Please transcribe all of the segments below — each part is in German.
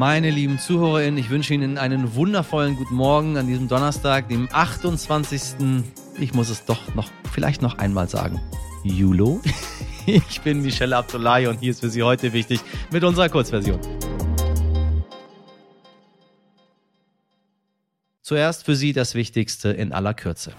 Meine lieben ZuhörerInnen, ich wünsche Ihnen einen wundervollen guten Morgen an diesem Donnerstag, dem 28. Ich muss es doch noch, vielleicht noch einmal sagen. Julo. Ich bin Michelle Abdullahi und hier ist für Sie heute wichtig mit unserer Kurzversion. Zuerst für Sie das Wichtigste in aller Kürze.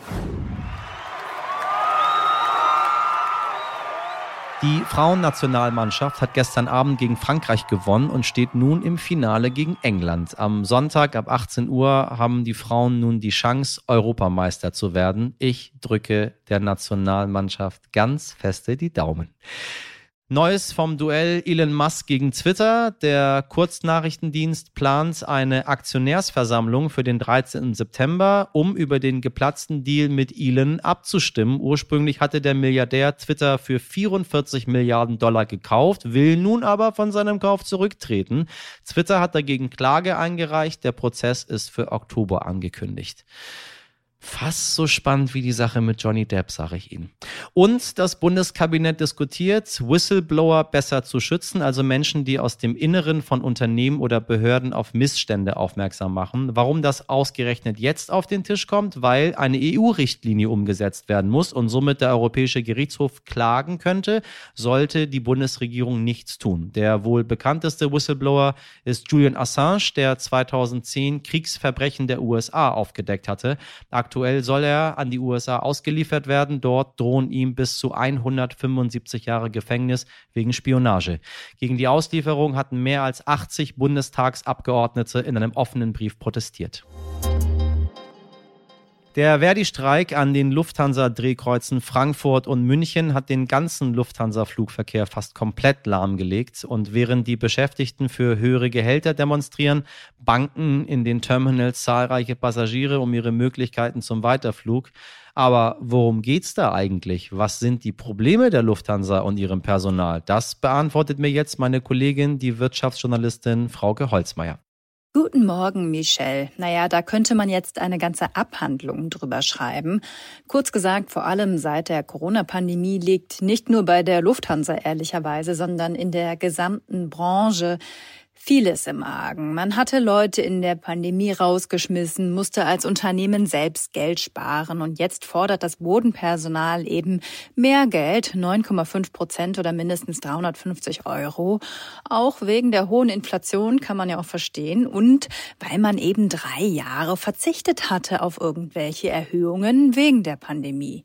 Die Frauennationalmannschaft hat gestern Abend gegen Frankreich gewonnen und steht nun im Finale gegen England. Am Sonntag ab 18 Uhr haben die Frauen nun die Chance, Europameister zu werden. Ich drücke der Nationalmannschaft ganz feste die Daumen. Neues vom Duell Elon Musk gegen Twitter. Der Kurznachrichtendienst plant eine Aktionärsversammlung für den 13. September, um über den geplatzten Deal mit Elon abzustimmen. Ursprünglich hatte der Milliardär Twitter für 44 Milliarden Dollar gekauft, will nun aber von seinem Kauf zurücktreten. Twitter hat dagegen Klage eingereicht. Der Prozess ist für Oktober angekündigt. Fast so spannend wie die Sache mit Johnny Depp, sage ich Ihnen. Und das Bundeskabinett diskutiert, Whistleblower besser zu schützen, also Menschen, die aus dem Inneren von Unternehmen oder Behörden auf Missstände aufmerksam machen. Warum das ausgerechnet jetzt auf den Tisch kommt? Weil eine EU-Richtlinie umgesetzt werden muss und somit der Europäische Gerichtshof klagen könnte, sollte die Bundesregierung nichts tun. Der wohl bekannteste Whistleblower ist Julian Assange, der 2010 Kriegsverbrechen der USA aufgedeckt hatte. Soll er an die USA ausgeliefert werden. Dort drohen ihm bis zu 175 Jahre Gefängnis wegen Spionage. Gegen die Auslieferung hatten mehr als 80 Bundestagsabgeordnete in einem offenen Brief protestiert. Der Verdi-Streik an den Lufthansa-Drehkreuzen Frankfurt und München hat den ganzen Lufthansa-Flugverkehr fast komplett lahmgelegt. Und während die Beschäftigten für höhere Gehälter demonstrieren, banken in den Terminals zahlreiche Passagiere um ihre Möglichkeiten zum Weiterflug. Aber worum geht's da eigentlich? Was sind die Probleme der Lufthansa und ihrem Personal? Das beantwortet mir jetzt meine Kollegin, die Wirtschaftsjournalistin Frauke Holzmeier. Guten Morgen, Michelle. Naja, da könnte man jetzt eine ganze Abhandlung drüber schreiben. Kurz gesagt, vor allem seit der Corona-Pandemie liegt nicht nur bei der Lufthansa ehrlicherweise, sondern in der gesamten Branche vieles im Argen. Man hatte Leute in der Pandemie rausgeschmissen, musste als Unternehmen selbst Geld sparen und jetzt fordert das Bodenpersonal eben mehr Geld, 9,5 Prozent oder mindestens 350 Euro. Auch wegen der hohen Inflation kann man ja auch verstehen und weil man eben drei Jahre verzichtet hatte auf irgendwelche Erhöhungen wegen der Pandemie.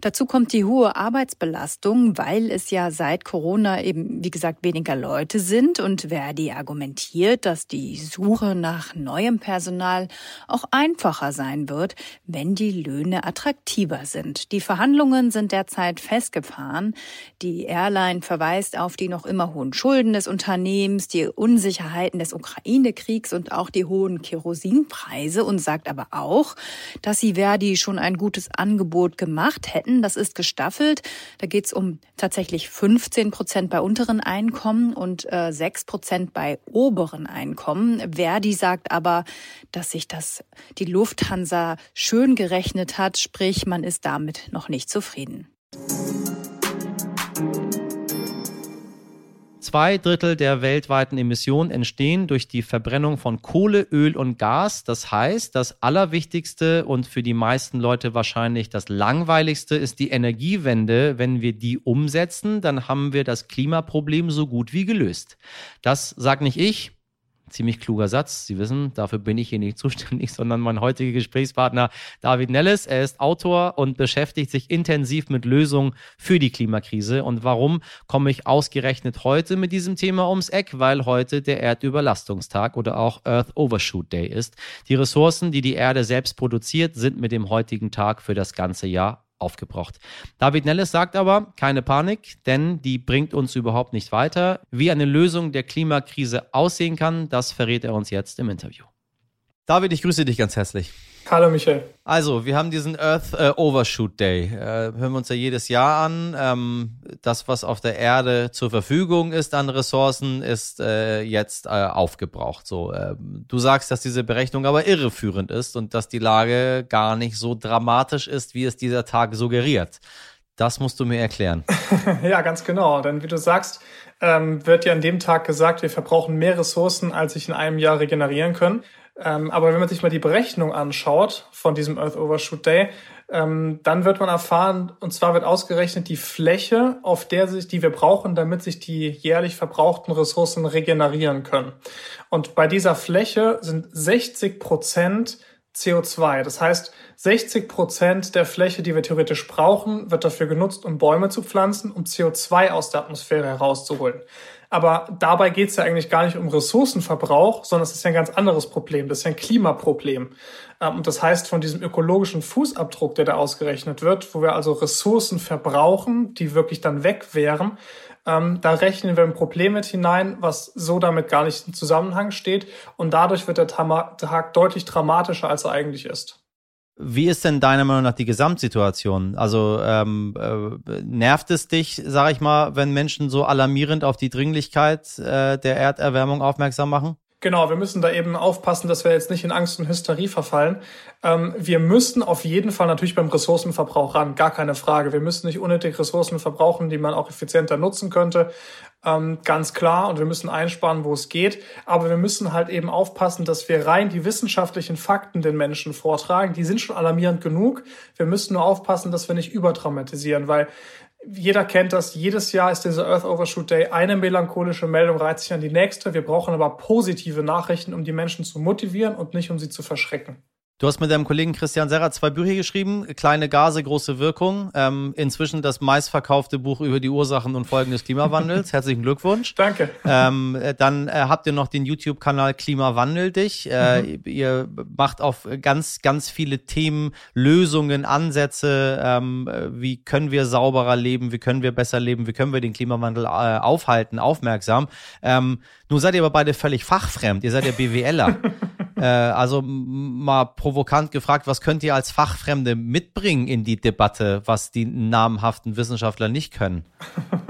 Dazu kommt die hohe Arbeitsbelastung, weil es ja seit Corona eben, wie gesagt, weniger Leute sind und wer die Argumente argumentiert, dass die Suche nach neuem Personal auch einfacher sein wird, wenn die Löhne attraktiver sind. Die Verhandlungen sind derzeit festgefahren. Die Airline verweist auf die noch immer hohen Schulden des Unternehmens, die Unsicherheiten des Ukraine-Kriegs und auch die hohen Kerosinpreise und sagt aber auch, dass sie Verdi schon ein gutes Angebot gemacht hätten. Das ist gestaffelt. Da geht es um tatsächlich 15 Prozent bei unteren Einkommen und äh, 6 Prozent bei oberen Einkommen. Verdi sagt aber, dass sich das die Lufthansa schön gerechnet hat, sprich man ist damit noch nicht zufrieden. Zwei Drittel der weltweiten Emissionen entstehen durch die Verbrennung von Kohle, Öl und Gas. Das heißt, das Allerwichtigste und für die meisten Leute wahrscheinlich das Langweiligste ist die Energiewende. Wenn wir die umsetzen, dann haben wir das Klimaproblem so gut wie gelöst. Das sagt nicht ich, ziemlich kluger Satz. Sie wissen, dafür bin ich hier nicht zuständig, sondern mein heutiger Gesprächspartner David Nellis. Er ist Autor und beschäftigt sich intensiv mit Lösungen für die Klimakrise. Und warum komme ich ausgerechnet heute mit diesem Thema ums Eck? Weil heute der Erdüberlastungstag oder auch Earth Overshoot Day ist. Die Ressourcen, die die Erde selbst produziert, sind mit dem heutigen Tag für das ganze Jahr aufgebraucht. David Nellis sagt aber, keine Panik, denn die bringt uns überhaupt nicht weiter. Wie eine Lösung der Klimakrise aussehen kann, das verrät er uns jetzt im Interview. David, ich grüße dich ganz herzlich. Hallo Michel. Also, wir haben diesen Earth äh, Overshoot Day. Äh, hören wir uns ja jedes Jahr an. Ähm, das, was auf der Erde zur Verfügung ist an Ressourcen, ist äh, jetzt äh, aufgebraucht. So, ähm, du sagst, dass diese Berechnung aber irreführend ist und dass die Lage gar nicht so dramatisch ist, wie es dieser Tag suggeriert. Das musst du mir erklären. ja, ganz genau. Denn wie du sagst, ähm, wird ja an dem Tag gesagt, wir verbrauchen mehr Ressourcen, als sich in einem Jahr regenerieren können. Ähm, aber wenn man sich mal die Berechnung anschaut von diesem Earth Overshoot Day, ähm, dann wird man erfahren, und zwar wird ausgerechnet die Fläche, auf der sich, die wir brauchen, damit sich die jährlich verbrauchten Ressourcen regenerieren können. Und bei dieser Fläche sind 60 Prozent CO2. Das heißt, 60 Prozent der Fläche, die wir theoretisch brauchen, wird dafür genutzt, um Bäume zu pflanzen, um CO2 aus der Atmosphäre herauszuholen. Aber dabei geht es ja eigentlich gar nicht um Ressourcenverbrauch, sondern es ist ja ein ganz anderes Problem. Das ist ja ein Klimaproblem. Ähm, und das heißt, von diesem ökologischen Fußabdruck, der da ausgerechnet wird, wo wir also Ressourcen verbrauchen, die wirklich dann weg wären, ähm, da rechnen wir ein Problem mit hinein, was so damit gar nicht im Zusammenhang steht. Und dadurch wird der Tag deutlich dramatischer, als er eigentlich ist. Wie ist denn deiner Meinung nach die Gesamtsituation? Also ähm, äh, nervt es dich, sag ich mal, wenn Menschen so alarmierend auf die Dringlichkeit äh, der Erderwärmung aufmerksam machen? Genau, wir müssen da eben aufpassen, dass wir jetzt nicht in Angst und Hysterie verfallen. Ähm, wir müssen auf jeden Fall natürlich beim Ressourcenverbrauch ran, gar keine Frage. Wir müssen nicht unnötig Ressourcen verbrauchen, die man auch effizienter nutzen könnte, ähm, ganz klar. Und wir müssen einsparen, wo es geht. Aber wir müssen halt eben aufpassen, dass wir rein die wissenschaftlichen Fakten den Menschen vortragen. Die sind schon alarmierend genug. Wir müssen nur aufpassen, dass wir nicht überdramatisieren, weil jeder kennt das, jedes Jahr ist dieser Earth Overshoot Day eine melancholische Meldung, reizt sich an die nächste. Wir brauchen aber positive Nachrichten, um die Menschen zu motivieren und nicht um sie zu verschrecken. Du hast mit deinem Kollegen Christian Serra zwei Bücher geschrieben, Kleine Gase, große Wirkung. Ähm, inzwischen das meistverkaufte Buch über die Ursachen und Folgen des Klimawandels. Herzlichen Glückwunsch. Danke. Ähm, äh, dann äh, habt ihr noch den YouTube-Kanal Klimawandel dich. Äh, mhm. Ihr macht auf ganz, ganz viele Themen, Lösungen, Ansätze. Ähm, wie können wir sauberer leben? Wie können wir besser leben? Wie können wir den Klimawandel äh, aufhalten, aufmerksam? Ähm, nun seid ihr aber beide völlig fachfremd. Ihr seid ja BWLer. Äh, also mal provokant gefragt, was könnt ihr als Fachfremde mitbringen in die Debatte, was die namhaften Wissenschaftler nicht können?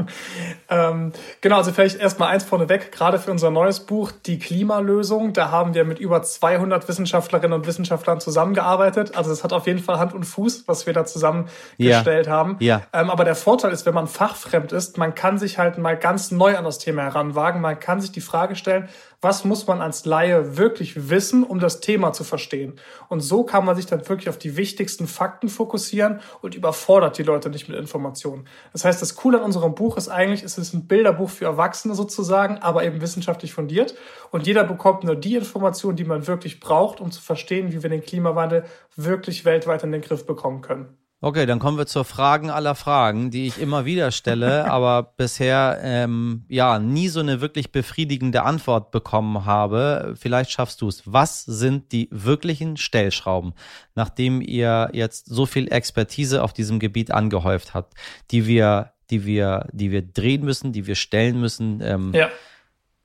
ähm, genau, also vielleicht erstmal eins vorneweg, gerade für unser neues Buch, Die Klimalösung, da haben wir mit über 200 Wissenschaftlerinnen und Wissenschaftlern zusammengearbeitet. Also es hat auf jeden Fall Hand und Fuß, was wir da zusammengestellt ja. haben. Ja. Ähm, aber der Vorteil ist, wenn man fachfremd ist, man kann sich halt mal ganz neu an das Thema heranwagen. Man kann sich die Frage stellen, was muss man als Laie wirklich wissen, um das Thema zu verstehen. Und so kann man sich dann wirklich auf die wichtigsten Fakten fokussieren und überfordert die Leute nicht mit Informationen. Das heißt, das Coole an unserem Buch ist eigentlich, es ist ein Bilderbuch für Erwachsene sozusagen, aber eben wissenschaftlich fundiert. Und jeder bekommt nur die Informationen, die man wirklich braucht, um zu verstehen, wie wir den Klimawandel wirklich weltweit in den Griff bekommen können. Okay, dann kommen wir zur Fragen aller Fragen, die ich immer wieder stelle, aber bisher ähm, ja nie so eine wirklich befriedigende Antwort bekommen habe. Vielleicht schaffst du es. Was sind die wirklichen Stellschrauben, nachdem ihr jetzt so viel Expertise auf diesem Gebiet angehäuft habt, die wir, die wir, die wir drehen müssen, die wir stellen müssen, ähm, ja.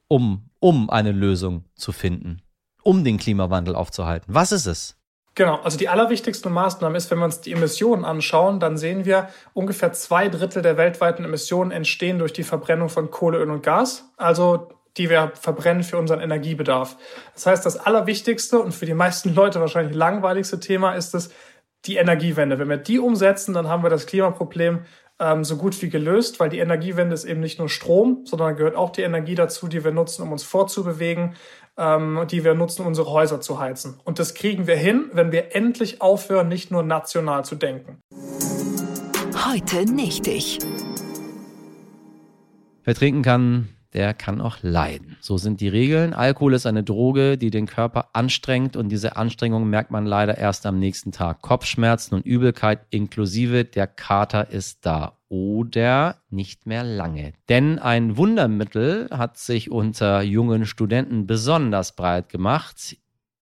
um um eine Lösung zu finden, um den Klimawandel aufzuhalten? Was ist es? Genau, also die allerwichtigste Maßnahme ist, wenn wir uns die Emissionen anschauen, dann sehen wir, ungefähr zwei Drittel der weltweiten Emissionen entstehen durch die Verbrennung von Kohle, Öl und Gas, also die wir verbrennen für unseren Energiebedarf. Das heißt, das allerwichtigste und für die meisten Leute wahrscheinlich langweiligste Thema ist es, die Energiewende. Wenn wir die umsetzen, dann haben wir das Klimaproblem ähm, so gut wie gelöst, weil die Energiewende ist eben nicht nur Strom, sondern gehört auch die Energie dazu, die wir nutzen, um uns fortzubewegen, ähm, die wir nutzen, unsere Häuser zu heizen. Und das kriegen wir hin, wenn wir endlich aufhören, nicht nur national zu denken. Heute nicht ich. Wer trinken kann, der kann auch leiden. So sind die Regeln. Alkohol ist eine Droge, die den Körper anstrengt und diese Anstrengung merkt man leider erst am nächsten Tag. Kopfschmerzen und Übelkeit inklusive, der Kater ist da oder nicht mehr lange. Denn ein Wundermittel hat sich unter jungen Studenten besonders breit gemacht.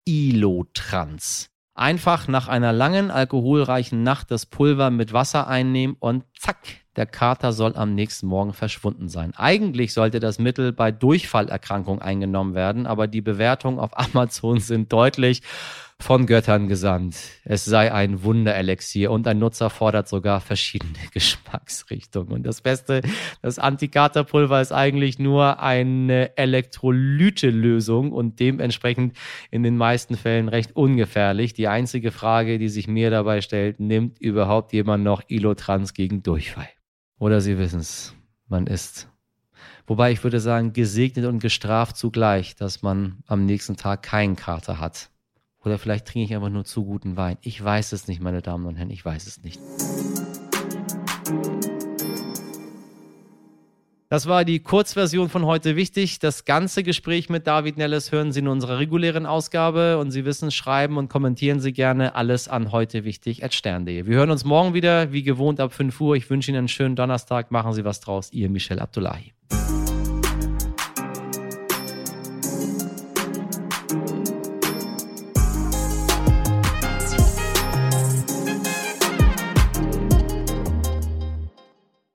Ilotrans. Einfach nach einer langen alkoholreichen Nacht das Pulver mit Wasser einnehmen und zack, der Kater soll am nächsten Morgen verschwunden sein. Eigentlich sollte das Mittel bei Durchfallerkrankung eingenommen werden, aber die Bewertungen auf Amazon sind deutlich von Göttern gesandt. Es sei ein Wunderelixier und ein Nutzer fordert sogar verschiedene Geschmacksrichtungen. Und das Beste, das Antikaterpulver ist eigentlich nur eine Elektrolyte-Lösung und dementsprechend in den meisten Fällen recht ungefährlich. Die einzige Frage, die sich mir dabei stellt, nimmt überhaupt jemand noch Ilotrans gegen Durchfall? Oder Sie wissen es, man ist Wobei ich würde sagen, gesegnet und gestraft zugleich, dass man am nächsten Tag keinen Kater hat. Oder vielleicht trinke ich einfach nur zu guten Wein. Ich weiß es nicht, meine Damen und Herren, ich weiß es nicht. Das war die Kurzversion von heute wichtig. Das ganze Gespräch mit David Nelles hören Sie in unserer regulären Ausgabe und Sie wissen, schreiben und kommentieren Sie gerne alles an heute wichtig at stern.de. Wir hören uns morgen wieder, wie gewohnt ab 5 Uhr. Ich wünsche Ihnen einen schönen Donnerstag. Machen Sie was draus. Ihr Michel Abdullahi.